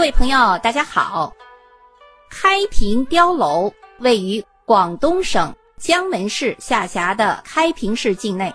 各位朋友，大家好。开平碉楼位于广东省江门市下辖的开平市境内。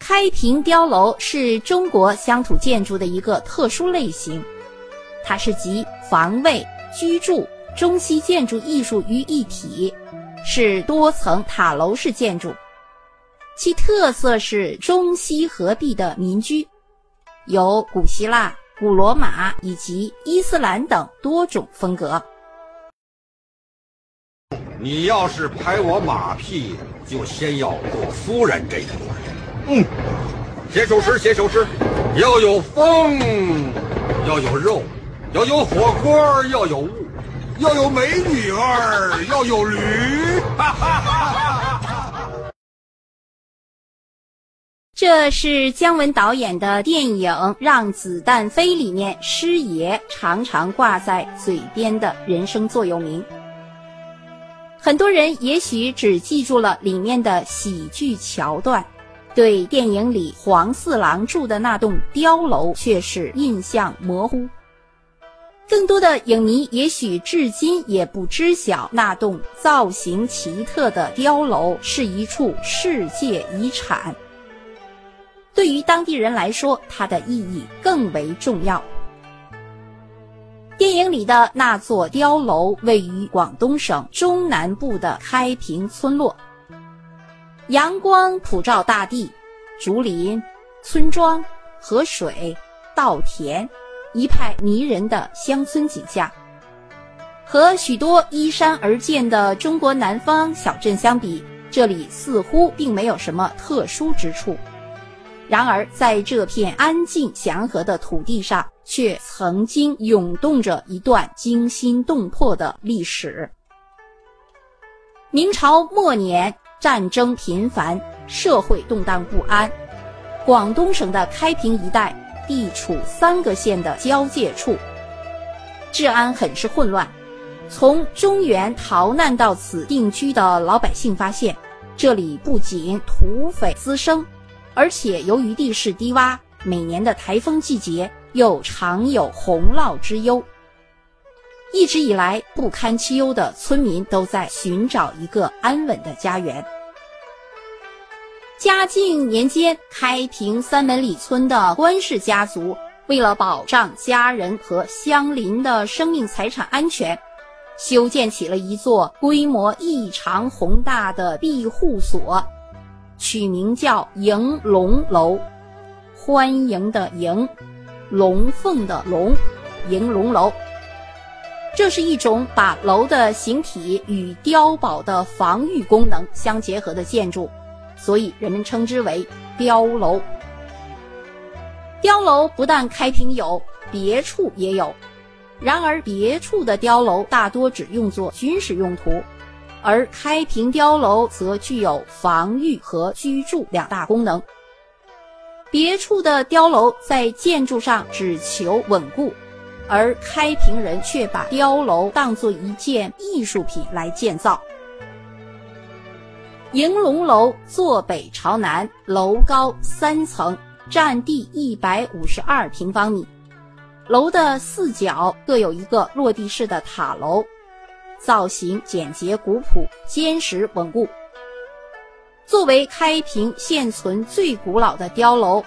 开平碉楼是中国乡土建筑的一个特殊类型，它是集防卫、居住、中西建筑艺术于一体，是多层塔楼式建筑。其特色是中西合璧的民居，有古希腊。古罗马以及伊斯兰等多种风格。你要是拍我马屁，就先要过夫人这一关。嗯，写首诗，写首诗，要有风，要有肉，要有火锅，要有雾，要有美女儿，要有驴。哈哈哈哈！这是姜文导演的电影《让子弹飞》里面师爷常常挂在嘴边的人生座右铭。很多人也许只记住了里面的喜剧桥段，对电影里黄四郎住的那栋碉楼却是印象模糊。更多的影迷也许至今也不知晓那栋造型奇特的碉楼是一处世界遗产。对于当地人来说，它的意义更为重要。电影里的那座碉楼位于广东省中南部的开平村落，阳光普照大地，竹林、村庄、河水、稻田，一派迷人的乡村景象。和许多依山而建的中国南方小镇相比，这里似乎并没有什么特殊之处。然而，在这片安静祥和的土地上，却曾经涌动着一段惊心动魄的历史。明朝末年，战争频繁，社会动荡不安。广东省的开平一带地处三个县的交界处，治安很是混乱。从中原逃难到此定居的老百姓发现，这里不仅土匪滋生。而且由于地势低洼，每年的台风季节又常有洪涝之忧。一直以来不堪其忧的村民都在寻找一个安稳的家园。嘉靖年间，开平三门里村的关氏家族为了保障家人和乡邻的生命财产安全，修建起了一座规模异常宏大的庇护所。取名叫迎龙楼，欢迎的迎，龙凤的龙，迎龙楼。这是一种把楼的形体与碉堡的防御功能相结合的建筑，所以人们称之为碉楼。碉楼不但开平有，别处也有，然而别处的碉楼大多只用作军事用途。而开平碉楼则具有防御和居住两大功能。别处的碉楼在建筑上只求稳固，而开平人却把碉楼当作一件艺术品来建造。迎龙楼坐北朝南，楼高三层，占地一百五十二平方米，楼的四角各有一个落地式的塔楼。造型简洁古朴，坚实稳固。作为开平现存最古老的碉楼，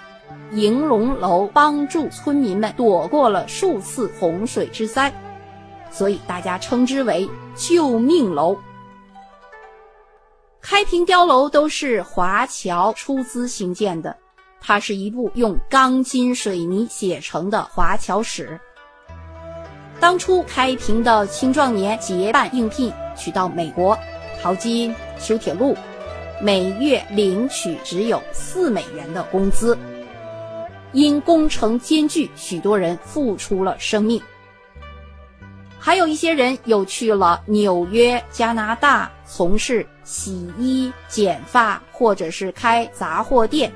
迎龙楼帮助村民们躲过了数次洪水之灾，所以大家称之为“救命楼”。开平碉楼都是华侨出资兴建的，它是一部用钢筋水泥写成的华侨史。当初开平的青壮年结伴应聘去到美国淘金修铁路，每月领取只有四美元的工资。因工程艰巨，许多人付出了生命。还有一些人又去了纽约、加拿大，从事洗衣、剪发，或者是开杂货店，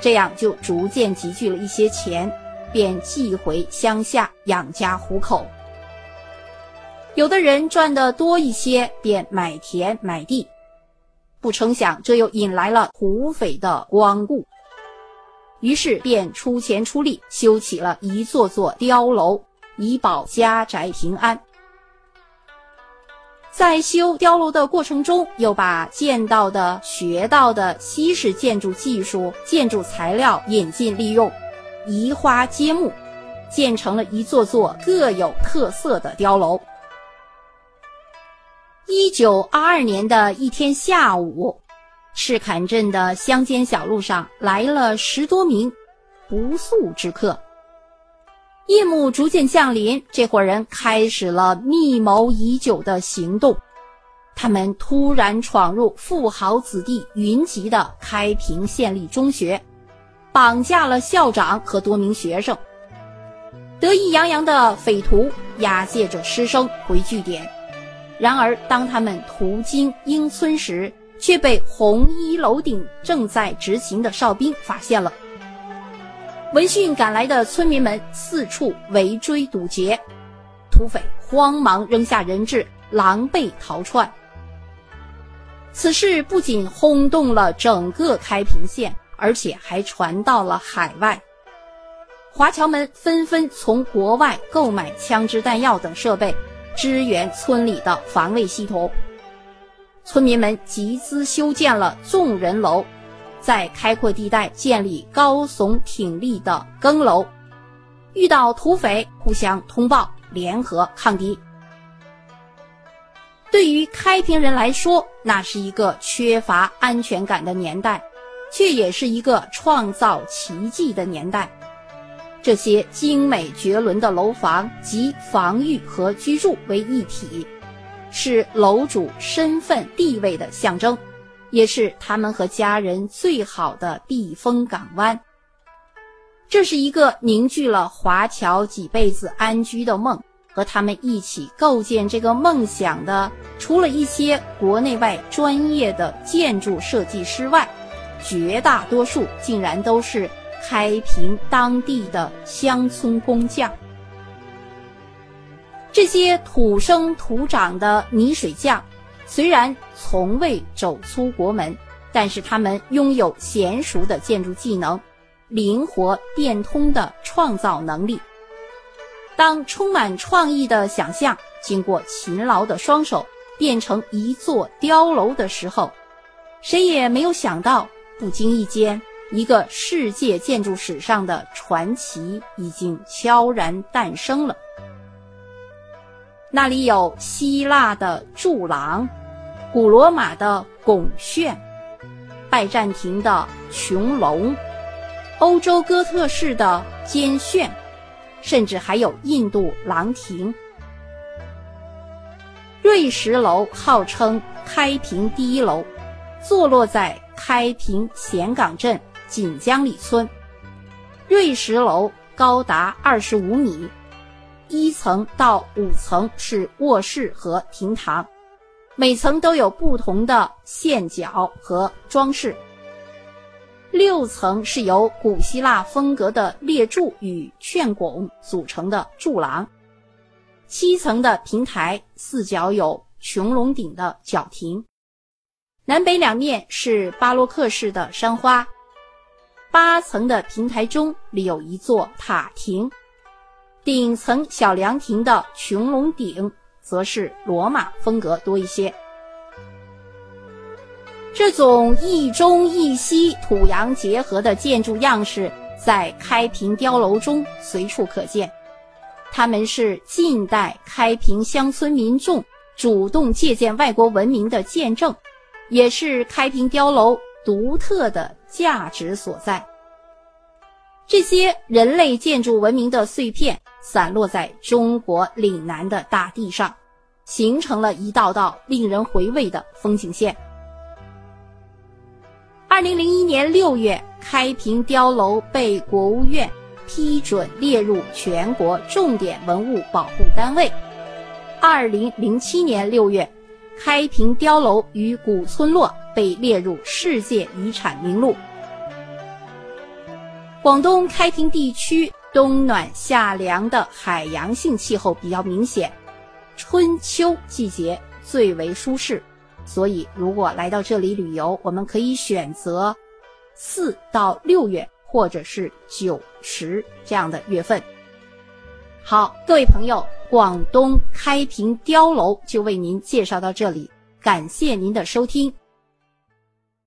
这样就逐渐积聚了一些钱。便寄回乡下养家糊口。有的人赚的多一些，便买田买地，不成想这又引来了土匪的光顾，于是便出钱出力修起了一座座碉楼，以保家宅平安。在修碉楼的过程中，又把见到的、学到的西式建筑技术、建筑材料引进利用，移花接木，建成了一座座各有特色的碉楼。一九二二年的一天下午，赤坎镇的乡间小路上来了十多名不速之客。夜幕逐渐降临，这伙人开始了密谋已久的行动。他们突然闯入富豪子弟云集的开平县立中学，绑架了校长和多名学生。得意洋洋的匪徒押解着师生回据点，然而当他们途经英村时，却被红衣楼顶正在执勤的哨兵发现了。闻讯赶来的村民们四处围追堵截，土匪慌忙扔下人质，狼狈逃窜。此事不仅轰动了整个开平县，而且还传到了海外。华侨们纷纷从国外购买枪支弹药等设备，支援村里的防卫系统。村民们集资修建了众人楼。在开阔地带建立高耸挺立的更楼，遇到土匪互相通报，联合抗敌。对于开平人来说，那是一个缺乏安全感的年代，却也是一个创造奇迹的年代。这些精美绝伦的楼房集防御和居住为一体，是楼主身份地位的象征。也是他们和家人最好的避风港湾。这是一个凝聚了华侨几辈子安居的梦，和他们一起构建这个梦想的，除了一些国内外专业的建筑设计师外，绝大多数竟然都是开平当地的乡村工匠。这些土生土长的泥水匠。虽然从未走出国门，但是他们拥有娴熟的建筑技能、灵活变通的创造能力。当充满创意的想象经过勤劳的双手变成一座碉楼的时候，谁也没有想到，不经意间，一个世界建筑史上的传奇已经悄然诞生了。那里有希腊的柱廊。古罗马的拱券，拜占庭的穹隆，欧洲哥特式的尖炫，甚至还有印度廊亭。瑞石楼号称开平第一楼，坐落在开平咸港镇锦江里村。瑞石楼高达二十五米，一层到五层是卧室和厅堂。每层都有不同的线角和装饰。六层是由古希腊风格的列柱与券拱组成的柱廊，七层的平台四角有穹隆顶的角亭，南北两面是巴洛克式的山花。八层的平台中立有一座塔亭，顶层小凉亭的穹隆顶。则是罗马风格多一些。这种一中一西、土洋结合的建筑样式，在开平碉楼中随处可见。它们是近代开平乡村民众主动借鉴外国文明的见证，也是开平碉楼独特的价值所在。这些人类建筑文明的碎片散落在中国岭南的大地上。形成了一道道令人回味的风景线。二零零一年六月，开平碉楼被国务院批准列入全国重点文物保护单位。二零零七年六月，开平碉楼与古村落被列入世界遗产名录。广东开平地区冬暖夏凉的海洋性气候比较明显。春秋季节最为舒适，所以如果来到这里旅游，我们可以选择四到六月或者是九十这样的月份。好，各位朋友，广东开平碉楼就为您介绍到这里，感谢您的收听。